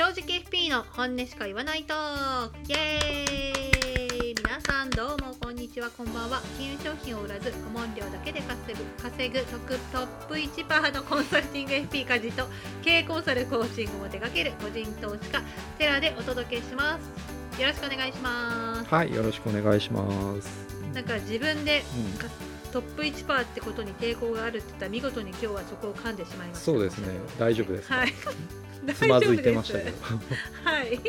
正直 FP の本音しか言わないトークイエーイ。皆さんどうもこんにちは。こんばんは。金融商品を売らず顧問料だけで稼ぐ稼ぐ得トップ1パーのコンサルティング FP 家事と経営コンサルコーチングも手掛ける個人投資家テラでお届けします。よろしくお願いしますはい、よろしくお願いします。なんか自分でうんかトップ1パーってことに抵抗があるって言ったら見事に今日はそこを噛んでしまいました。そうですね、大丈夫ですか。はいつまずいてましたけど。はい。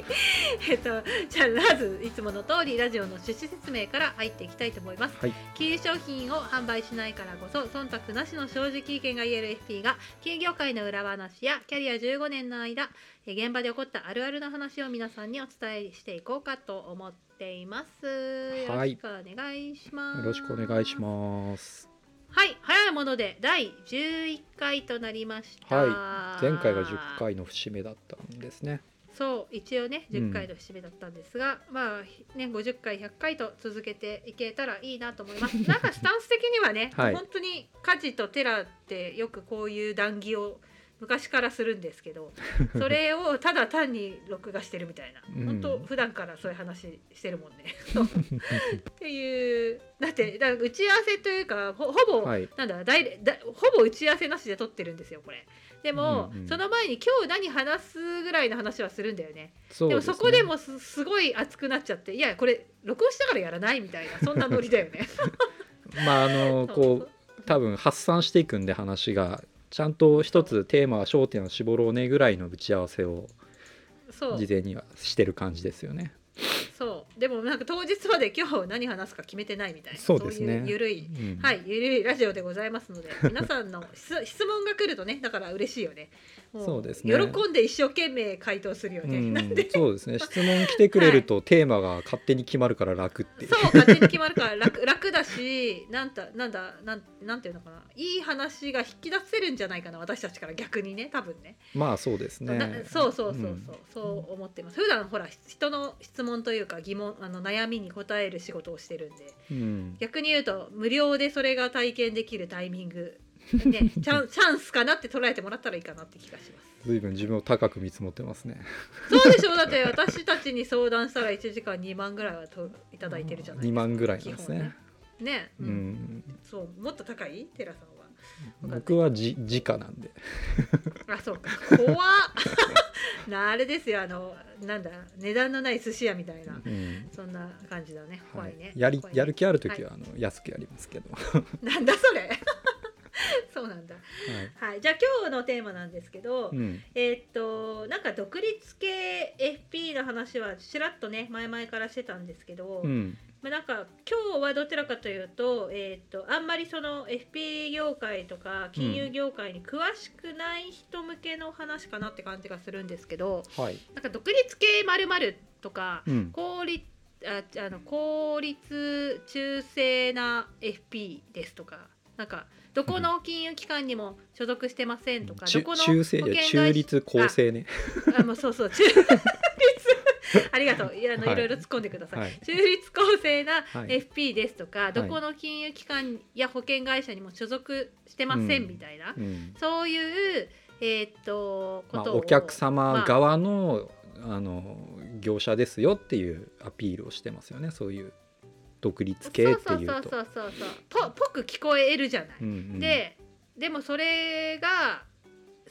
えっと、じゃあ、まず、いつもの通り、ラジオの趣旨説明から入っていきたいと思います。はい、金融商品を販売しないからこそ、忖度なしの正直意見が言える FP が、金融業界の裏話やキャリア15年の間、え現場で起こったあるあるな話を皆さんにお伝えしていこうかと思っています。よろしくお願いします。よろしくお願いします。はい、早いもので第11回となりました。はい前回が10回の節目だったんですね。そう一応ねうん10回の節目だったんですが、まあね50回100回と続けていけたらいいなと思いますなんかスタンス的にはね、はい本当に家事とテラってよくこういう談義を昔からするんですけど それをただ単に録画してるみたいな、うん本当普段からそういう話してるもんね。っていうだってだ打ち合わせというかほほぼ、はい、なんだだいだほぼ打ち合わせなしで撮ってるんですよこれ。でも、うんうんその前に今日何話すぐらいの話はするんだよね。でもそうですね。そこでもすすごい熱くなっちゃっていやこれ録音したからやらないみたいなそんなノリだよね。まあ、あの、こう、多分発散していくんで、話が。ちゃんと一つテーマは焦点を絞ろうねぐらいの打ち合わせをそう事前にはしてる感じですよね。そう。でもなんか当日まで今日何話すか決めてないみたいな。そうですね。いうゆるい、うん。はいゆるいラジオでございますので皆さんの質質問が来るとねだから嬉しいよね。もそうですね。喜んで一生懸命回答するよね。うん。なんで。そうですね。質問来てくれるとテーマが勝手に決まるから楽っていう。そう勝手に決まるから楽楽だしなんだなんだなんなんていうのかな。いい話が引き出せるんじゃないかな私たちから逆にね多分ね。まあそうですなね。そうそうそうそう、ん。そう思ってます。普段ほら人の質問というか疑問あの悩みに答える仕事をしてるんで。うん。逆に言うと無料でそれが体験できるタイミング。ね チャンチャンスかなって捉えてもらったらいいかなって気がします。随分自分を高く見積もってますね。そうでしょ？うだって私たちに相談したら1時間2万ぐらいはといただいてるじゃないですか。2万ぐらいです基本ね。ね。ううん。んそうもっと高い？テラさん。は僕はじ時価なんで。あそうか。怖っ。なあれですよあのなんだ値段のない寿司屋みたいな。うん。そんな感じだね。怖いね、やり怖いね。やる気ある時はあの安くやりますけど。なんだそれ。そうなんだ。はい。はい。じゃあ今日のテーマなんですけど、うん。えーっとなんか独立系 FP の話はちらっとね前々からしてたんですけど、うんまあ、なんか今日はどちらかというと,、えーっとあんまりその FP 業界とか金融業界に詳しくない人向けの話かなって感じがするんですけどはい。なんか独立系まるとか、うん。効率ああの効率中性な FP ですとかなんかどこの金融機関にも所属してませんとか、中どこの中立公正ね。あもうそうそう中立 ありがとう。いやあの、はい。い、ろいろ突っ込んでください、はい。中立公正なはい。FP ですとか、い。どこの金融機関や保険会社にも所属してませんうんみたいな、うん。そういうえーっとこまあお客様まあ側のあの業者ですよっていうアピールをしてますよね。そういう独立系っていうと。そうそうそうそうそう。ぽぽく聞こえるじゃない。うんうん。ででもそれが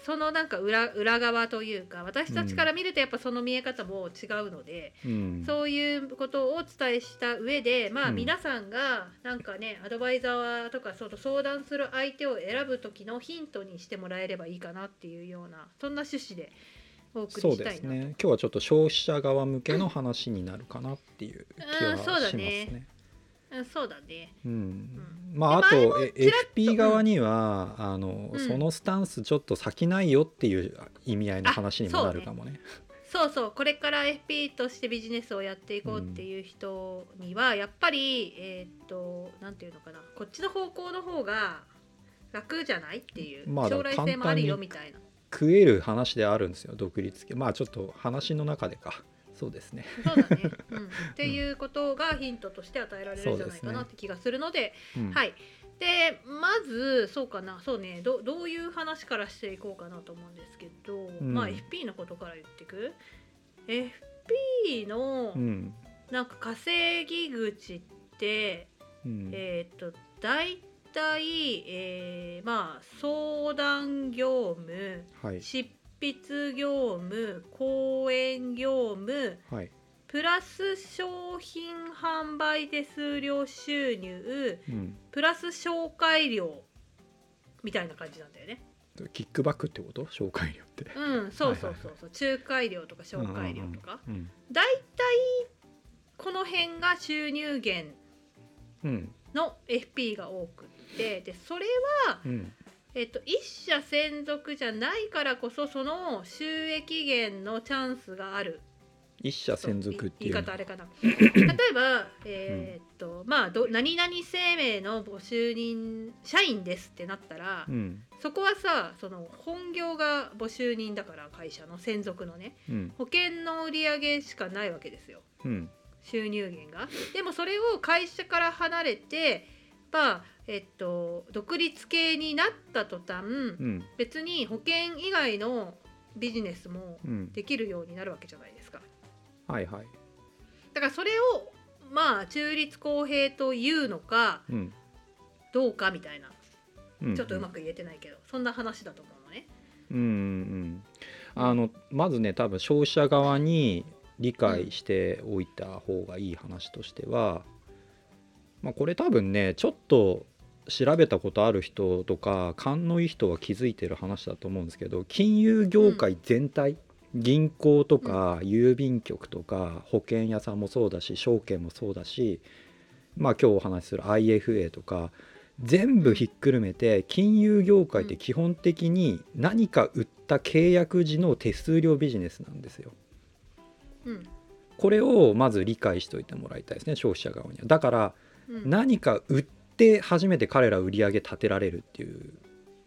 そのなんか裏裏側というか私たちから見るとやっぱその見え方も違うので、うんそういうことをお伝えした上でまあうん皆さんがなんかねアドバイザーとかその相談する相手を選ぶ時のヒントにしてもらえればいいかなっていうようなそんな趣旨でお送そうりしたいなと。ですね今日はちょっと消費者側向けの話になるかなっていう気はうんしますそうだねね。うんそうだね。うん。うん。まああと FP 側には、あのうん。そのスタンスちょっと先ないよっていう意味合いの話にもなるかもね。そう。そうこれから FP としてビジネスをやっていこうっていう人には、やっぱりえーっとなんていうのかな。こっちの方向の方が楽じゃないっていう、まあ将来性もあるよみたいな。食える話であるんですよ。独立系。まあちょっと話の中でかそうですね。そうだね、うん、っていうことがヒントとして与えられるんじゃないかなって気がするので、うん。はい。でまずそうかな。そうね。どどういう話からしていこうかなと思うんですけど、ん。まあ FP のことから言っていく？FP のうん。なんか稼ぎ口って、うん。えっ、と大体、えーまあ相談業務はい。執筆業務講演業務はい。プラス商品販売手数料収入うん。プラス紹介料みたいな感じなんだよね。キックバックってこと？紹介料って。うん、そうそうそうそう、仲介料とか紹介料とか、うんだいたいこの辺が収入源うんの FP が多くってでそれは、うんえっと、一社専属じゃないからこそその収益源のチャンスがある。一社専属っていう。言い方あれかな。例えばえーっとまあど何々生命の募集人社員ですってなったら、うん。そこはさその本業が募集人だから会社の専属のねうん。保険の売り上げしかないわけですよ。うん。収入源が。でもそれを会社から離れてまあえっと独立系になった途端うん。別に保険以外のビジネスもうん。できるようになるわけじゃないですか。はいはい。だからそれをまあ中立公平というのかうん。どうかみたいなうんちょっとうまく言えてないけど、そんな話だと思うのね。うんうん。あのまずね多分消費者側に理解しておいた方がいい話としては、まあ、これ多分ねちょっと調べたことある人とか勘のいい人は気づいてる話だと思うんですけど金融業界全体、銀行とか郵便局とか保険屋さんもそうだし証券もそうだしまあ今日お話しする IFA とか全部ひっくるめて金融業界って基本的に何か売った契約時の手数料ビジネスなんですよ。うん。これをまず理解しておいてもらいたいですね消費者側には。だからうん。何か売って初めて彼ら売り上げ立てられるっていう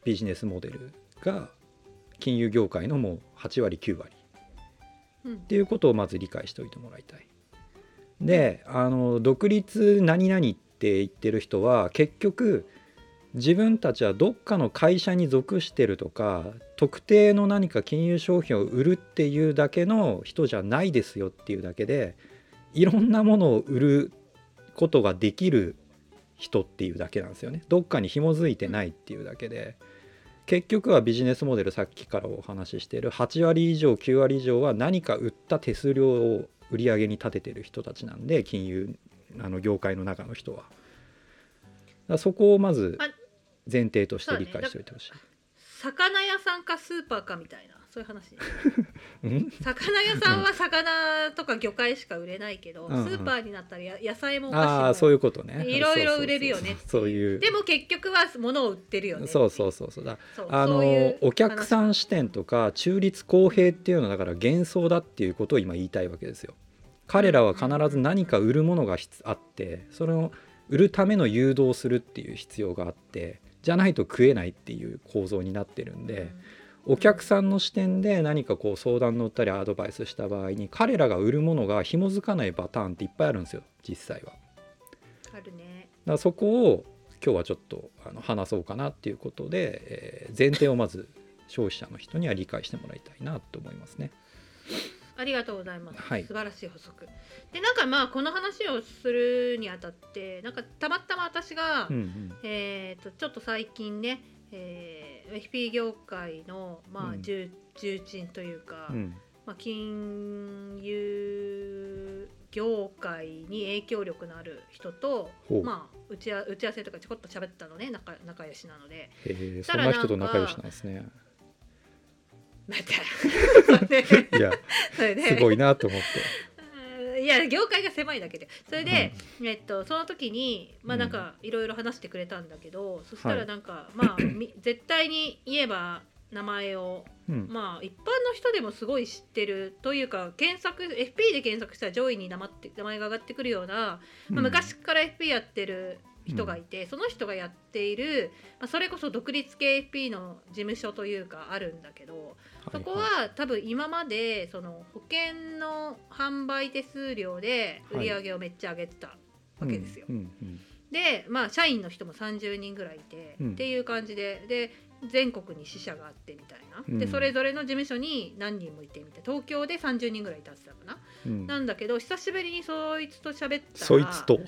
ビジネスモデルが金融業界のもう8割9割うんっていうことをまず理解しておいてもらいたい。であの独立何々って言ってる人は結局自分たちはどっかの会社に属してるとか特定の何か金融商品を売るっていうだけの人じゃないですよっていうだけでいろんなものを売ることができる人っていうだけなんですよねどっかに紐づいてないっていうだけで結局はビジネスモデルさっきからお話ししている8割以上9割以上は何か売った手数料を売り上げに立ててる人たちなんで金融あの業界の中の人は。だそこをまずあ前提として理解しておいてほしい。魚屋さんかスーパーかみたいなそういう話。うん？魚屋さんは魚とか魚介しか売れないけど、うんうん。スーパーになったらや野菜もお菓子もああそういうことね。いろいろ売れるよねそういう。でも結局は物を売ってるよねそうそうそうそう。だそうあのお客さん視点とか中立公平っていうのはだから幻想だっていうことを今言いたいわけですよ。彼らは必ず何か売るものが必あってそれを売るための誘導するっていう必要があってじゃないと食えないっていう構造になってるんで、お客さんの視点で何かこう相談乗ったりアドバイスした場合に彼らが売るものが紐づかないパターンっていっぱいあるんですよ実際は。あるね。だそこを今日はちょっとあの話そうかなっていうことで、えー前提をまず消費者の人には理解してもらいたいなと思いますね。ありがとうございます、はい。素晴らしい補足。でなんかまあこの話をするにあたってなんかたまたま私が、うんうん。えー、とちょっと最近ね、えー、FP 業界の、まあうん。重重鎮というか、うん。まあ、金融業界に影響力のある人とまあ、打ちあ打ち合わせとかちょこっと喋ったのね仲仲良しなので。そんな人と仲良しなんですね。また い すごいなと思って。いや業界が狭いだけで。それで、えっと、その時にまあなんかいろいろ話してくれたんだけど、そしたらなんか、まあ み絶対に言えば名前をうん。まあ一般の人でもすごい知ってるというか検索 FP で検索したら上位に名前って名前が上がってくるような、まあ、昔から FP やってる人がいて、その人がやっている、まあ、それこそ独立系 FP の事務所というかあるんだけど、そこは多分今までその保険の販売手数料で売り上げをめっちゃ上げてたわけですよ。うんうんでまあ社員の人も30人ぐらいいて、うん。っていう感じでで全国に支社があってみたいな、うん。でそれぞれの事務所に何人もいてみたいな。東京で30人ぐらいいたってたかな、うん。なんだけど久しぶりにそいつと喋ったらそいつと。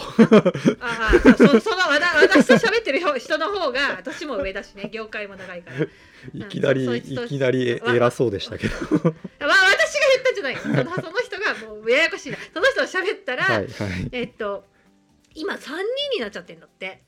ああそうそ その私と喋ってる人の方が年も上だしね。業界も長いから。いきなりそいつと。いきなりえ偉そうでしたけど。まあ私が言ったんじゃないよそのその人がもうややこしいな。その人と喋ったら、はいはい。えっと今3人になっちゃってんだって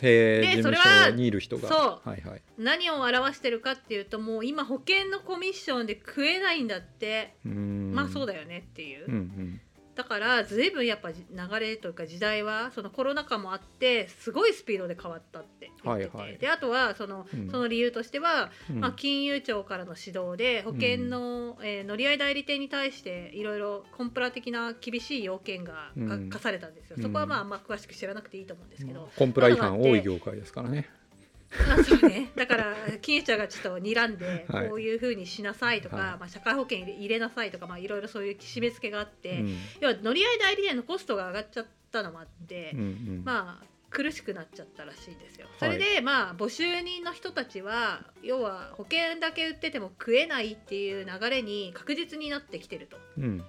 でそれは所にいる人が。そう。はいはい。何を表してるかっていうともう今保険のコミッションで食えないんだって、まあそうだよねっていう、うんうんだから随分やっぱじ流れというか時代はそのコロナ禍もあってすごいスピードで変わったって言ってて、はいはい。であとはその,、うん。その理由としては、うん。まあ、金融庁からの指導で保険の、えー乗り合い代理店に対していろいろコンプラ的な厳しい要件が課されたんですよ、うんそこはまああんま詳しく知らなくていいと思うんですけど、コンプラ違反多い業界ですからねあそうね、だから金融庁がちょっと睨んで、はい。こういうふうにしなさいとか、はい。まあ、社会保険入れなさいとか、まあ、いろいろそういう締め付けがあって、うん。要は乗り合い代理店のコストが上がっちゃったのもあって、うんうん。まあ苦しくなっちゃったらしいんですよ。そはい。れで、まあ募集人の人たちは要は保険だけ売ってても食えないっていう流れに確実になってきてると。うん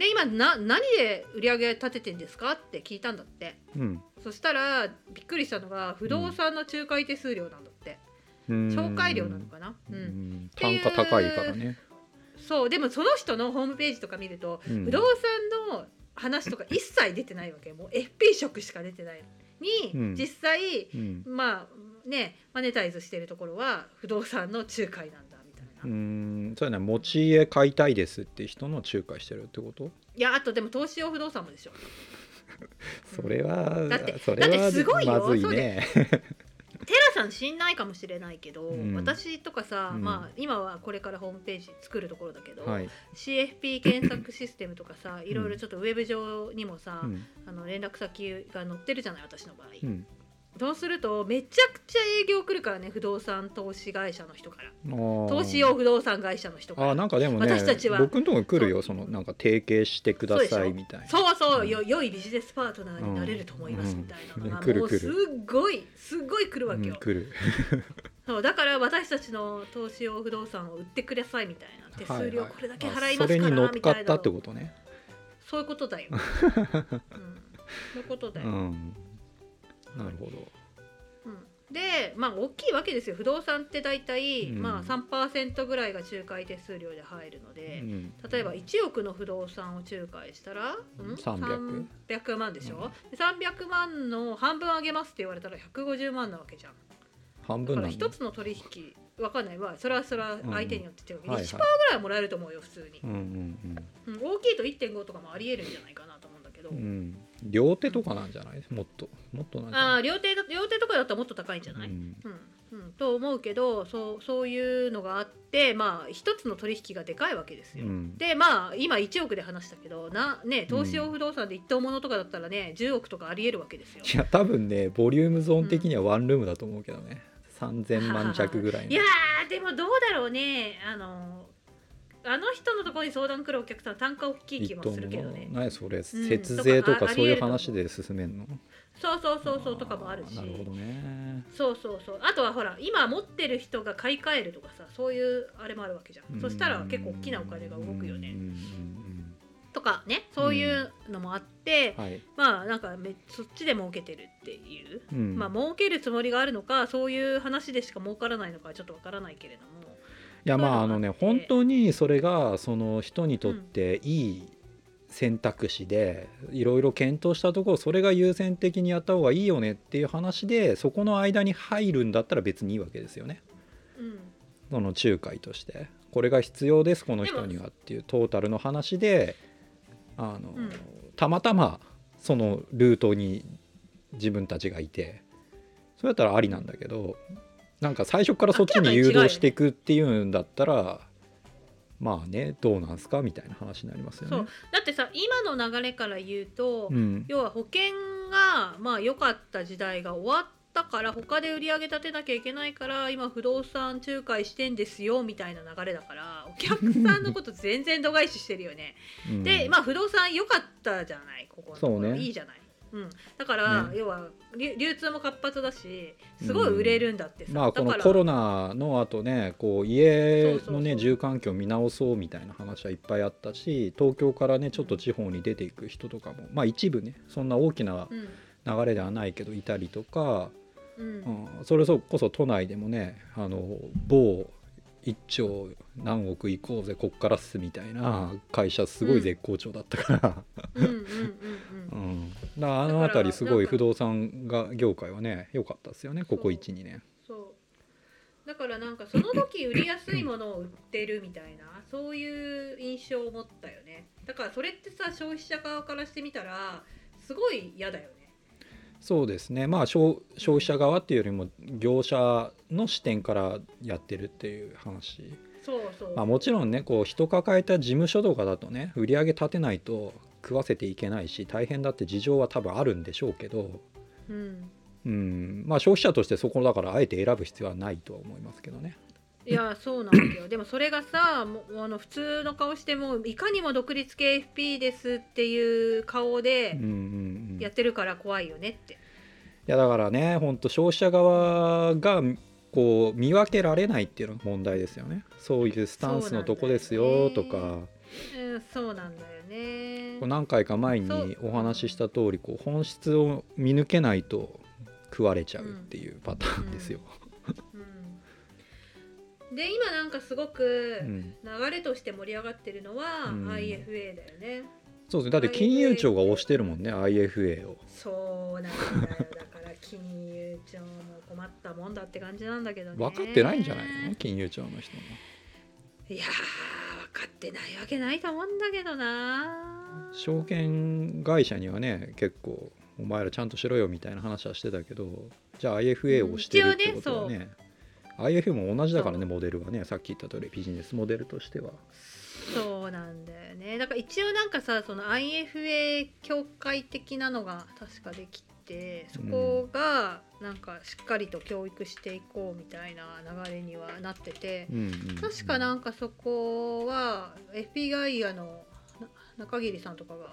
で今な何で売り上げ立ててんですかって聞いたんだって。うん。そしたらびっくりしたのが不動産の仲介手数料なんだって。うん。紹介料なのかな、ううん。単価高いからね。そうでもその人のホームページとか見ると、うん。不動産の話とか一切出てないわけもう FP 色しか出てないの。に、うん。実際うん。まあねマネタイズしてるところは不動産の仲介なんだういん。そうやね持ち家買いたいですって人の仲介してるってこと？やあとでも投資用不動産もでしょ それはだってそれはだってすごいよ。まずいそうねテラさん知んないかもしれないけど、うん。私とかさ、うん。まあ今はこれからホームページ作るところだけど、はい。CFP 検索システムとかさいろいろちょっとウェブ上にもさ、うん。あの連絡先が載ってるじゃない私の場合、うんそうするとめちゃくちゃ営業来るからね不動産投資会社の人から。投投資用不動産会社の人から。あなんかでもね私たちは。僕のとこ来るよそそのなんか提携してくださいみたいな。そうそう、うんよ良いビジネスパートナーになれると思いますうんみたいな。のが、うん。来るもうすごいすっごい来るわけよ、うん来る。そうだから私たちの投資用不動産を売ってくださいみたいな。手数料これだけあ払いますからそれに乗っみい。なかったってことねそういうことだよ、うん、そういうことだよ、うんなるほど。うん。でまあ大きいわけですよ。不動産って大体、うん。まあ、3%ぐらいが仲介手数料で入るので、うん。例えば1億の不動産を仲介したら、うん、300 300万でしょ、で300万の半分あげますって言われたら150万なわけじゃん。半分なんだ。だから一つの取引わかんない。わそれはそれは相手によって違うけど、はいはい。1%ぐらいはもらえると思うよ普通に。う、んうんうん。大きいと1.5とかもありえるんじゃないかなけど、うん。うん両手とかなんじゃない？もっと。もっとなんああ両手だ両手とかだったらもっと高いんじゃない、うん。うん。うん、と思うけどそうそういうのがあってまあ一つの取引がでかいわけですよ。うん。でまあ今1億で話したけどな、ね、投資用不動産で一等物とかだったらね10億とかありえるわけですよ。いや多分ねボリュームゾーン的にはワンルームだと思うけどね、3000万弱ぐらいの。いやーでもどうだろうね。あのあの人のところに相談来るお客さん単価大きい気もするけどね。何それん節税ととかそういう話で進めんの？そうそうそうそうとかもあるし。なるほどね。そうそうそう。あとはほら今持ってる人が買い替えるとかさそういうあれもあるわけじゃん。そしたら結構大きなお金が動くよね。とかねそういうのもあって、うん。はい、まあなんかめそっちで儲けてるっていう、うん。まあ儲けるつもりがあるのかそういう話でしか儲からないのかはちょっとわからないけれども。いやまああのね本当にそれがその人にとっていい選択肢でいろいろ検討したところそれが優先的にやった方がいいよねっていう話でそこの間に入るんだったら別にいいわけですよね。うん。その仲介として。これが必要ですこの人にはっていうトータルの話であの、うん。たまたまそのルートに自分たちがいてそれだったらありなんだけどなんか最初からそっちに誘導していくっていうんだったらまあねどうなんすかみたいな話になりますよねそう。だってさ今の流れから言うと、うん要は保険がまあ良かった時代が終わったから他で売り上げ立てなきゃいけないから今不動産仲介してんですよみたいな流れだからお客さんのこと全然度外視してるよね。うんでまあ不動産良かったじゃないここのそうねいいじゃない。うん、だから、ね。要は流流通も活発だしすごい売れるんだってさ、まあこのコロナの後ねこう家のね住環境を見直そうみたいな話はいっぱいあったし東京からねちょっと地方に出ていく人とかもまあ一部ねそんな大きなうん。流れではないけどいたりとか、うん。うん、それこそ都内でもねあの某一兆何億行こうぜこっからっすみたいな会社すごい絶好調だったから、あの辺りすごい不動産が業界はね良かったですよねここそう。12年。そう。だからなんかその時売りやすいものを売ってるみたいなそういう印象を持ったよね。だからそれってさ消費者側からしてみたらすごい嫌だよねそうですね。まあ消消費者側っていうよりも業者の視点からやってるっていう話、そうそう、まあ、もちろんねこう人抱えた事務所とかだとね売り上げ立てないと食わせていけないし大変だって事情は多分あるんでしょうけど、うん。うん、まあ消費者としてそこだからあえて選ぶ必要はないとは思いますけどね。いやそうなんだよ。でもそれがさもうあの普通の顔してもいかにも独立系 FP ですっていう顔でうんうんうん、いやってるから怖いよねって、やだからね本当消費者側がこう見分けられないっていうのが問題ですよね。そういうスタンスのとこですよとか。うん、そうなんだよね。こう何回か前にお話しした通りこう本質を見抜けないと食われちゃうっていうパターンですよ。うん、で今なんかすごくうん流れとして盛り上がってるのはうん。IFA だよね、そうですね。だって金融庁が推してるもんね IFA を。そうなんだよ。だから 金融庁も困ったもんだって感じなんだけどね。分かってないんじゃないの？金融庁の人も。いやー分かってないわけないと思うんだけどな証券会社にはね結構お前らちゃんとしろよみたいな話はしてたけどじゃあ IFA をしてるってことはね,、IFA も同じだからねモデルはねさっき言った通りビジネスモデルとしては。そうなんだよね。だから一応なんかさその IFA 協会的なのが確かできてそこがなんかしっかりと教育していこうみたいな流れにはなっててうんうんうん。確かなんかそこは FP ガイアのな中桐さんとかが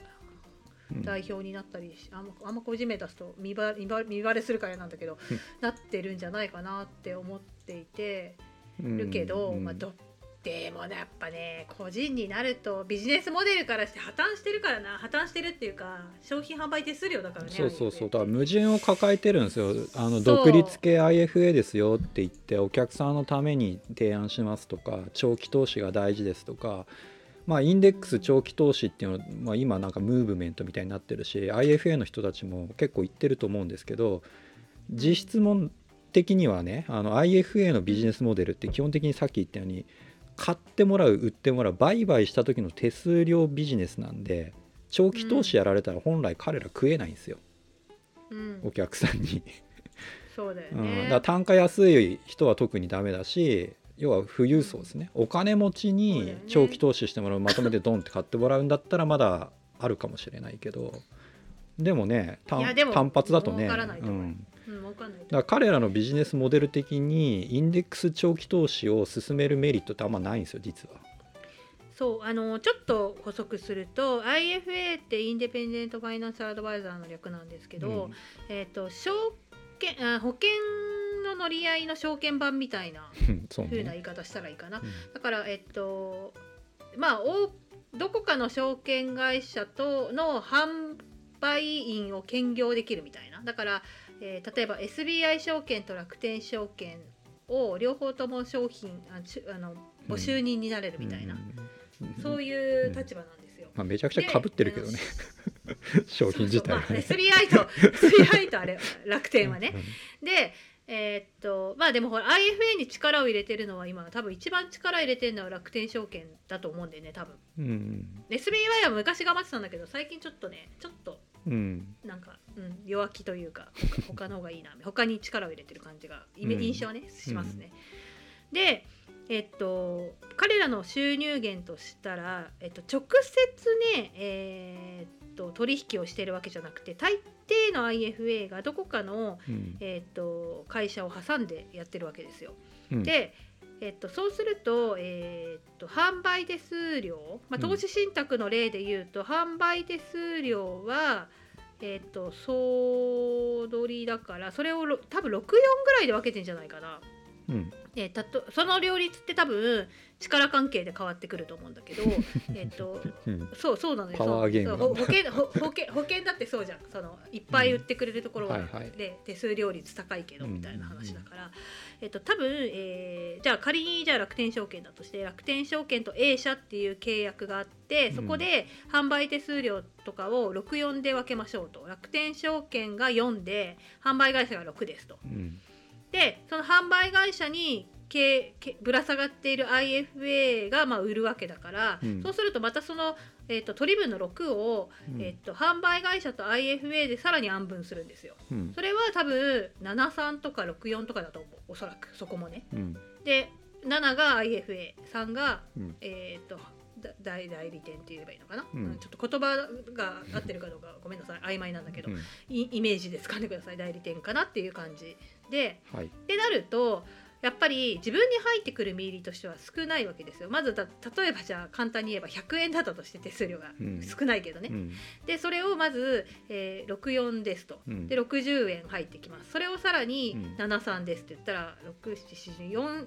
うん。代表になったりしあんまあんま個人名出すと見ば見ば見バレするからなんだけどうん。なってるんじゃないかなって思っていてうんるけど、うん。まあ、どでもねやっぱね個人になるとビジネスモデルからして破綻してるからな。破綻してるっていうか商品販売手数料だからねそうそうそう。だから矛盾を抱えてるんですよ。あの独立系 IFA ですよって言ってお客さんのために提案しますとか長期投資が大事ですとかまあインデックス長期投資っていうのは、まあ、今なんかムーブメントみたいになってるし IFA の人たちも結構言ってると思うんですけど実質問的にはねあの IFA のビジネスモデルって基本的にさっき言ったように買ってもらう売ってもらう売買した時の手数料ビジネスなんで長期投資やられたら本来彼ら食えないんですよ、うん。お客さんに、そうだようん、ね、だから単価安い人は特にダメだし要は富裕層ですね。お金持ちに長期投資してもらうまとめてドンって買ってもらうんだったらまだあるかもしれないけど。でもね単発だとねうんうかんない。だから彼らのビジネスモデル的にインデックス長期投資を進めるメリットってあんまないんですよ実は。そうあのちょっと補足すると IFA ってインデペンデント・ファイナンシャル・アドバイザーの略なんですけど、えっ、と証券あ保険の乗り合いの証券版みたいなう んそう風な言ねい方したらいいかな、うん。だからえっとまあおどこかの証券会社との販売員を兼業できるみたいな。だから、えー例えば SBI 証券と楽天証券を両方とも商品あちあのご就任になれるみたいな、うんそういう立場なんですよ。まあ、めちゃくちゃかぶってるけどね。商品自体はね。まあ、SBI と SBI とあれ楽天はね。でえーっとまあでもほら IFA に力を入れてるのは今多分一番力入れてるのは楽天証券だと思うんでね多分。うん SBI は昔頑張ってたんだけど最近ちょっとねちょっとうん。うんなんか、うん、弱気というか他他の方がいいな他に力を入れてる感じが印象はね、しますね。でえっと彼らの収入源としたら、えっと、直接ね、えーっと取引をしてるわけじゃなくて大抵の IFA がどこかの、うん。えっと会社を挟んでやってるわけですよ。うん。で、えっと、そうすると,、えっと販売手数料、まあ、うん投資信託の例で言うと、販売手数料は、えっ、と総取りだからそれをろ多分64ぐらいで分けてんじゃないかな。うん。えーたとその両立って多分力関係で変わってくると思うんだけど えっとうん。そうそうなのよ。保険ほ保険保険だってそうじゃん。そのいっぱい売ってくれるところは、うん。はいはい。で手数料率高いけどうんみたいな話だから、えっと多分、えーじゃあ仮にじゃあ楽天証券だとして楽天証券と A 社っていう契約があってそこで販売手数料とかを64で分けましょうと。楽天証券が4で販売会社が6ですと。うんでその販売会社にけけぶら下がっている IFA がまあ売るわけだから、うん。そうするとまたその、えー、と取り分の6を、うん。えー、と販売会社と IFA でさらに安分するんですよ。うん。それは多分73とか64とかだと思う。おそらく。そこもね。うん。で7が IFA3 が、うん。えっ、とだ代代理店って言えばいいのかな、うん。うんちょっと言葉が合ってるかどうかごめんなさい。曖昧なんだけど、うん。イイメージで使ってください。代理店かなっていう感じで。はい。ってなるとやっぱり自分に入ってくる身入りとしては少ないわけですよ。まずだ例えばじゃあ簡単に言えば100円だったとして手数料がうん。少ないけどね、うん。でそれをまず、えー64ですと。うん。で60円入ってきます。それをさらにうん。73ですって言ったら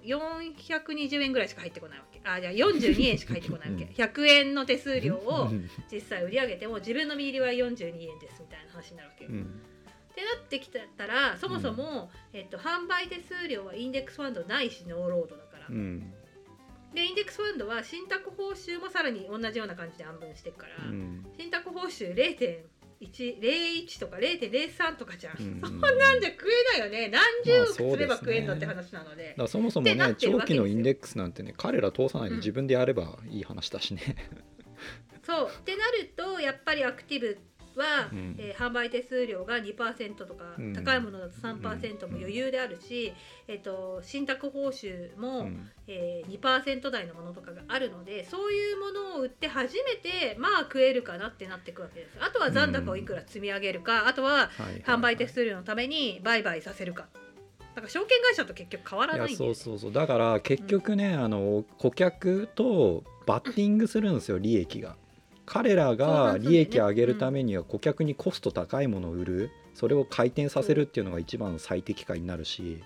420円ぐらいしか入ってこないわけ。あじゃあ42円しか入ってこないわけ。うん100円の手数料をうん。実際売り上げても自分の身入りは42円ですみたいな話になるわけよ。うんってなってきたらそもそも、えっと、販売手数料はインデックスファンドないしノーロードだから、うん。でインデックスファンドは信託報酬もさらに同じような感じで安分していくから、うん。信託報酬0.101とか0.03とかじゃん、うん。そんなんじゃ食えないよね。何十億すれば食えんのってまあ話なので。だからそもそもね長期のインデックスなんてね彼ら通さないでうん。自分でやればいい話だしね。そう。ってなるとやっぱりアクティブは、うん。えー販売手数料が2%とか、うん。高いものだと3%も余裕であるし、えっと信託報酬も、うん。えー、2%台のものとかがあるのでそういうものを売って初めてまあ食えるかなってなっていくわけです。あとは残高をいくら積み上げるか、あとは販売手数料のために売買させるか。だから証券会社と結局変わらないそうそうそう。だから結局ね、あの顧客とバッティングするんですよ利益が彼らが利益を上げるためには顧客にコスト高いものを売る。それを回転させるっていうのが一番最適化になるし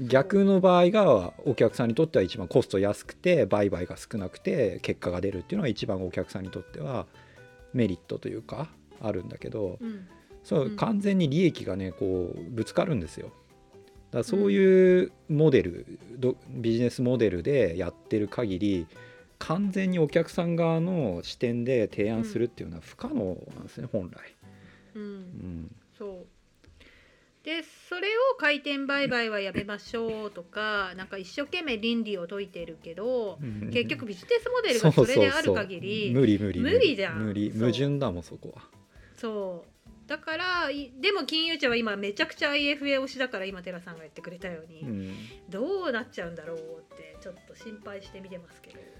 逆の場合がお客さんにとっては一番コスト安くて売買が少なくて結果が出るっていうのが一番お客さんにとってはメリットというかあるんだけどうん。そううん。完全に利益がねこうぶつかるんですよ。だそういうモデル、どビジネスモデルでやってる限り完全にお客さん側の視点で提案するっていうのは不可能なんですね、本来。うん。うんそう。でそれを回転売買はやめましょうとかなんか一生懸命倫理を説いてるけど結局ビジネスモデルがそれである限り無理無理無理。じゃん。無理。矛盾だもんそこは。そう。だからいでも金融庁は今めちゃくちゃ IFA 推しだから今寺さんが言ってくれたように、うん。どうなっちゃうんだろうってちょっと心配して見てますけど。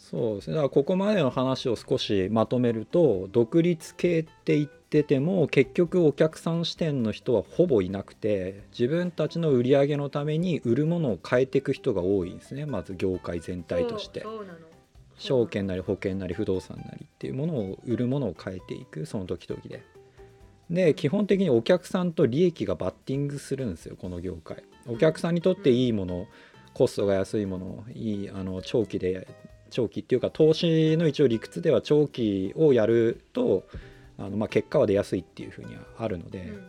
そうですねだからここまでの話を少しまとめると独立系って言ってても結局お客さん視点の人はほぼいなくて自分たちの売り上げのために売るものを変えていく人が多いんですねまず業界全体として証券なり保険なり不動産なりっていうものを売るものを変えていくその時々で。で基本的にお客さんと利益がバッティングするんですよこの業界。お客さんにとっていいものコストが安いものいいあの長期で長期っていうか投資の一応理屈では長期をやるとあの、まあ、結果は出やすいっていうふうにはあるので、うん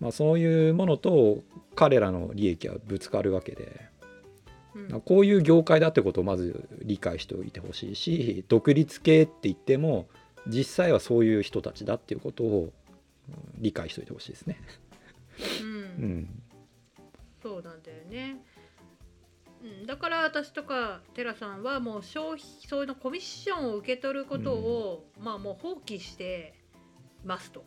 まあ、そういうものと彼らの利益はぶつかるわけで。うんこういう業界だってことをまず理解しておいてほしいし独立系って言っても実際はそういう人たちだっていうことをうん理解しておいてほしいですね。うんうん、そうなんだよね。うん、だから私とか寺さんはもう消費そういうのコミッションを受け取ることを、まあもう放棄してますと。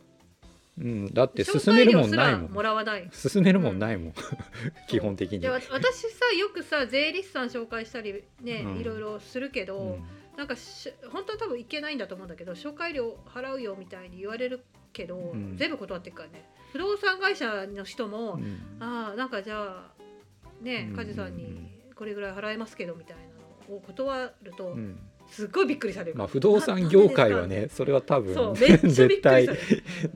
うん、だって進めるもんないも紹介料すらもんらわない。進めるもんないもん、基本的に。私さよくさ税理士さん紹介したりね、うん。いろいろするけど、うん。なんかし本当は多分いけないんだと思うんだけど紹介料払うよみたいに言われるけど、ん。全部断っていくからね。不動産会社の人も、うん。ああなんかじゃあねうん。梶さんにこれぐらい払えますけどみたいなのを断ると、うん。すっごいびっくりされる。まあ不動産業界はなねそれは多分絶対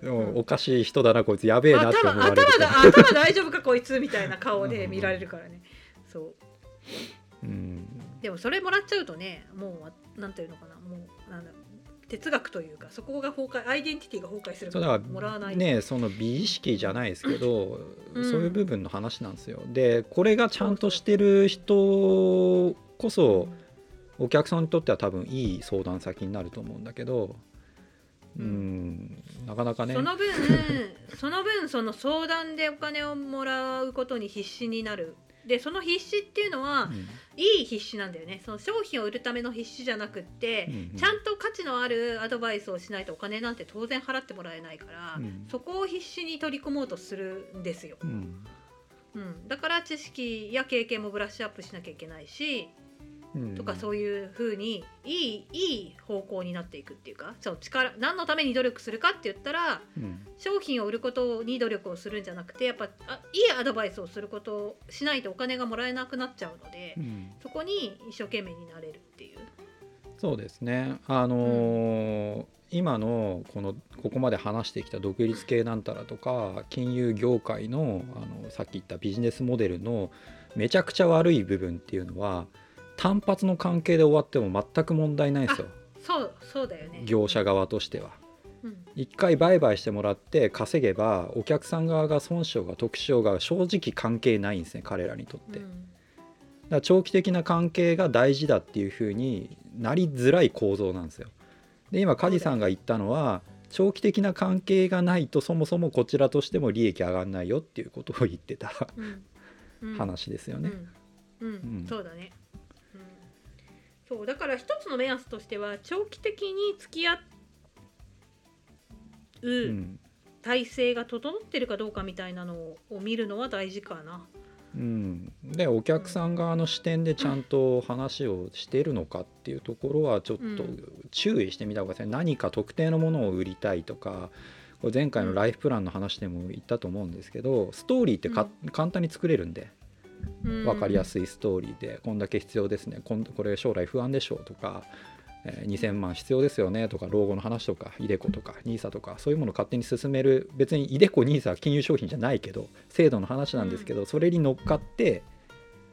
うんおかしい人だなこいつやべえなって頭思われる頭だ頭大丈夫かこいつみたいな顔で見られるからね。そう。うん。でもそれもらっちゃうとねもうなんていうのかなもうなんだ哲学というかそこが崩壊アイデンティティが崩壊するからもらわない。ねその美意識じゃないですけど、うん。そういう部分の話なんですよ。でこれがちゃんとしてる人こそお客さんにとっては多分いい相談先になると思うんだけどうんなかなかね。その分その分その相談でお金をもらうことに必死になるでその必死っていうのは、うん。いい必死なんだよね。その商品を売るための必死じゃなくって、うんうん。ちゃんと価値のあるアドバイスをしないとお金なんて当然払ってもらえないから、うん。そこを必死に取り込もうとするんですよ、うん。うん、だから知識や経験もブラッシュアップしなきゃいけないし、うんとかそういう風にいいいい方向になっていくっていうかそう力何のために努力するかって言ったらうん。商品を売ることに努力をするんじゃなくてやっぱあいいアドバイスをすることをしないとお金がもらえなくなっちゃうので、うん。そこに一生懸命になれるっていう。そうですね。あのー今のこのここまで話してきた独立系なんたらとか金融業界のあのさっき言ったビジネスモデルのめちゃくちゃ悪い部分っていうのは単発の関係で終わっても全く問題ないんですよそうそうだよね。業者側としては。うん一回売買してもらって稼げばお客さん側が損傷が得傷が正直関係ないんですね彼らにとって。だかうんら長期的な関係が大事だっていうふうになりづらい構造なんですよ。で今梶さんが言ったのは長期的な関係がないとそもそもこちらとしても利益上がんないよっていうことを言ってたうんうん話ですよね。うんそうだね。うんそうだから一つの目安としては長期的に付き合ううん体制が整ってるかどうかみたいなのを見るのは大事かな。うん、でお客さん側の視点でちゃんと話をしているのかっていうところはちょっとうん。注意してみた方がいいですね。何か特定のものを売りたいとかこれ前回のライフプランの話でも言ったと思うんですけどストーリーってか、簡単に作れるんで。うん分かりやすいストーリーでこんだけ必要ですねこんこれ将来不安でしょうとか、えー2000万必要ですよねとか老後の話とかイデコとか NISA とかそういうものを勝手に進める別にイデコ NISA は金融商品じゃないけど制度の話なんですけど、それに乗っかって、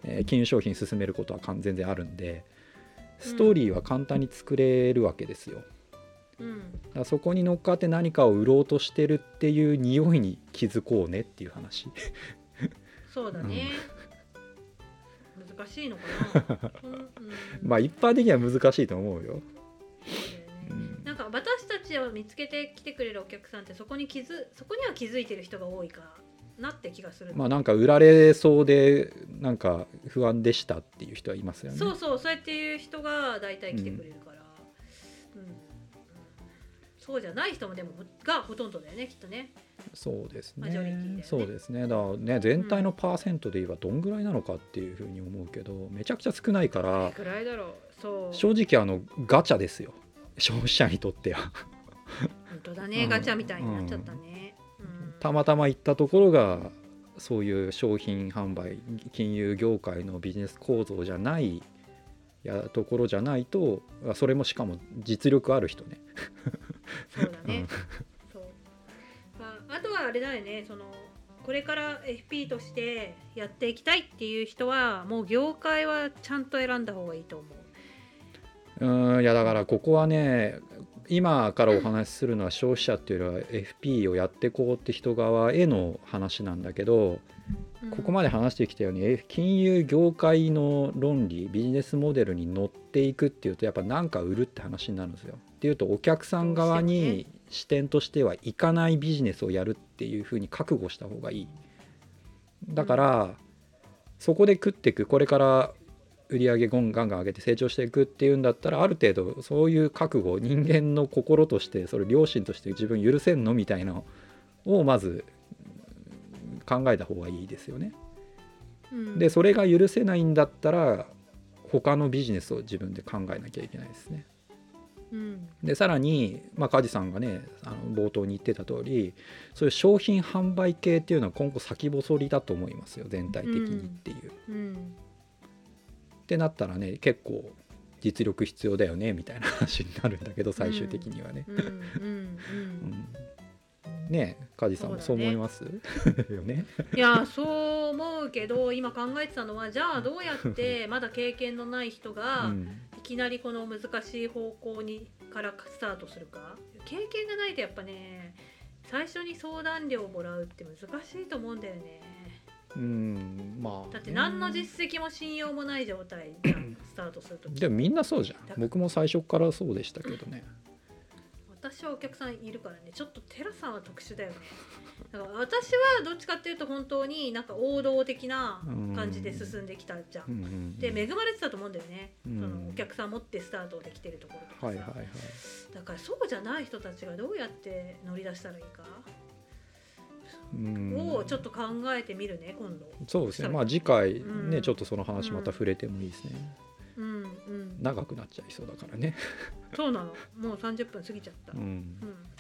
えー金融商品進めることは全然あるんでストーリーは簡単に作れるわけですよ。うんだそこに乗っかって何かを売ろうとしてるっていう匂いに気づこうねっていう話。そうだね。難しいのかな。うんうん まあ一般的には難しいと思うよ。そうねうんなんか私たちを見つけてきてくれるお客さんってそこに気づそこには気づいてる人が多いかなって気がする。まあなんか売られそうでなんか不安でしたっていう人はいますよね。そうそうそうやっていう人が大体来てくれるから、うんうんそうじゃない人もでもがほとんどだよねきっとね。そうですねね。そうですね。だからね全体のパーセントで言えばどんぐらいなのかっていうふうに思うけど、めちゃくちゃ少ないからくらいだろう。そう。正直あのガチャですよ。消費者にとっては。本当だね、うんガチャみたいになっちゃったね。うんたまたま行ったところがそういう商品販売金融業界のビジネス構造じゃないやところじゃないとそれもしかも実力ある人ね。そうだねうん。そう。まああとはあれだよね、そのこれから FP としてやっていきたいっていう人はもう業界はちゃんと選んだ方がいいと思う。うんいやだからここはね今からお話しするのは消費者っていうよりは FP をやっていこうって人側への話なんだけどここまで話してきたようにえ金融業界の論理ビジネスモデルに乗っていくっていうとやっぱ何か売るって話になるんですよ。っていうとお客さん側に視点としてはいかないビジネスをやるっていうふうに覚悟した方がいい。だから、そこで食っていくこれから売り上げゴンガンガン上げて成長していくっていうんだったらある程度そういう覚悟人間の心としてそれ良心として自分許せんのみたいなのをまず考えた方がいいですよね。うんでそれが許せないんだったら他のビジネスを自分で考えなきゃいけないですね。うん。でさらに、まあ、梶さんがねあの冒頭に言ってた通りそういう商品販売系っていうのは今後先細りだと思いますよ全体的にっていう。うん。ってなったらね結構実力必要だよねみたいな話になるんだけど最終的にはね。うん。うん。うん。うん。ねえ梶さんもそう思います？よね。いやそう思うけど今考えてたのはじゃあどうやってまだ経験のない人がうんいきなりこの難しい方向にからスタートするか？経験がないとやっぱね最初に相談料をもらうって難しいと思うんだよね。うんまあだって何の実績も信用もない状態じゃんスタートするとでもみんなそうじゃん。僕も最初からそうでしたけどね。私はお客さんいるからね。ちょっとテラさんは特殊だよね。だから私はどっちかっていうと本当になんか王道的な感じで進んできたじゃん。うんうんうん。で恵まれてたと思うんだよね、うん。そのお客さん持ってスタートできてるところとかさ、はいはいはい。だからそうじゃない人たちがどうやって乗り出したらいいか。うん。をちょっと考えてみるね今度。そうですね。まあ次回ね、うん。ちょっとその話また触れてもいいですね。うんうん。長くなっちゃいそうだからね。そうなの。もう30分過ぎちゃった、ううん。ん。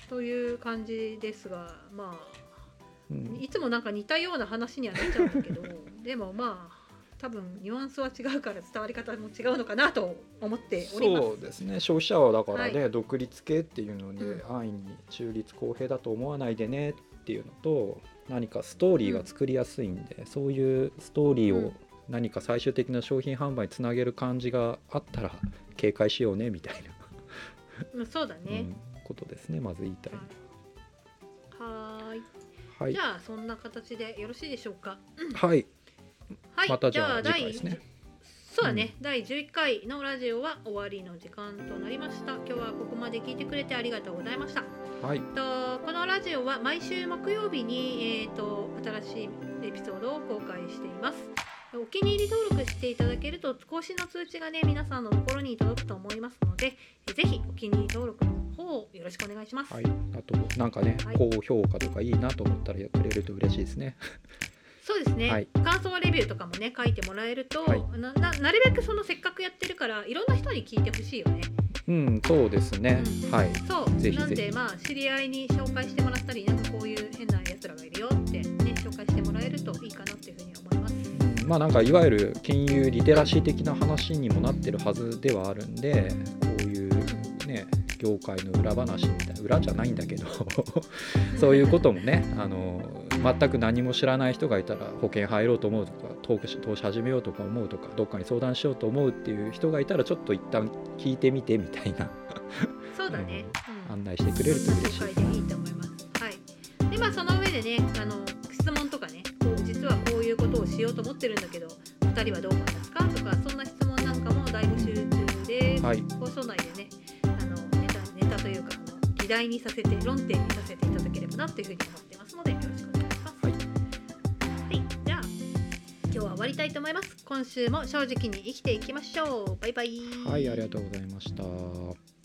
という感じですがまあうん。いつもなんか似たような話にはなっちゃうんだけど でもまあ多分ニュアンスは違うから伝わり方も違うのかなと思っております。そうですね。消費者はだからね、は独立系っていうのにう安易に中立公平だと思わないでねっていうのと何かストーリーが作りやすいんで、そういうストーリーをうん何か最終的な商品販売につなげる感じがあったら警戒しようねみたいな、うんそうだね、うんことですねまず言いたいのは。ーい。はい。じゃあそんな形でよろしいでしょうか。はい。はい、またじゃあ第次回ですね。そうだね、第11回のラジオは終わりの時間となりました。今日はここまで聞いてくれてありがとうございました。はい。とこのラジオは毎週木曜日に、えー、と新しいエピソードを公開していますお気に入り登録していただけると更新の通知がね皆さんのところに届くと思いますのでえぜひお気に入り登録の方をよろしくお願いします、はい。あとなんかね、はい。高評価とかいいなと思ったらやってくれると嬉しいですね。そうですね、はい。感想レビューとかもね書いてもらえると、はい。なななるべくそのせっかくやってるからいろんな人に聞いてほしいよね。うんそうですね、うん。はい。そう。ぜひぜひ。なんでまあ知り合いに紹介してもらったりなんかこういう変なやつらがいるよまあなんかいわゆる金融リテラシー的な話にもなってるはずではあるんでこういうね業界の裏話みたいな裏じゃないんだけど そういうこともねあの全く何も知らない人がいたら保険入ろうと思うとか投資始めようとか思うとかどっかに相談しようと思うっていう人がいたらちょっと一旦聞いてみてみたいな。そうだね、うん、案内してくれると嬉しい。いいと思います。はい。でまあその上でねあのいうことをしようと思ってるんだけど2人はどう思いますかとかそんな質問なんかも大募集中で、はい。放送内でねあのネタネタというか議題にさせて論点にさせていただければなというふうに思ってますのでよろしくお願いします。はい。はい、じゃあ今日は終わりたいと思います。今週も正直に生きていきましょう。バイバイ。はいありがとうございました。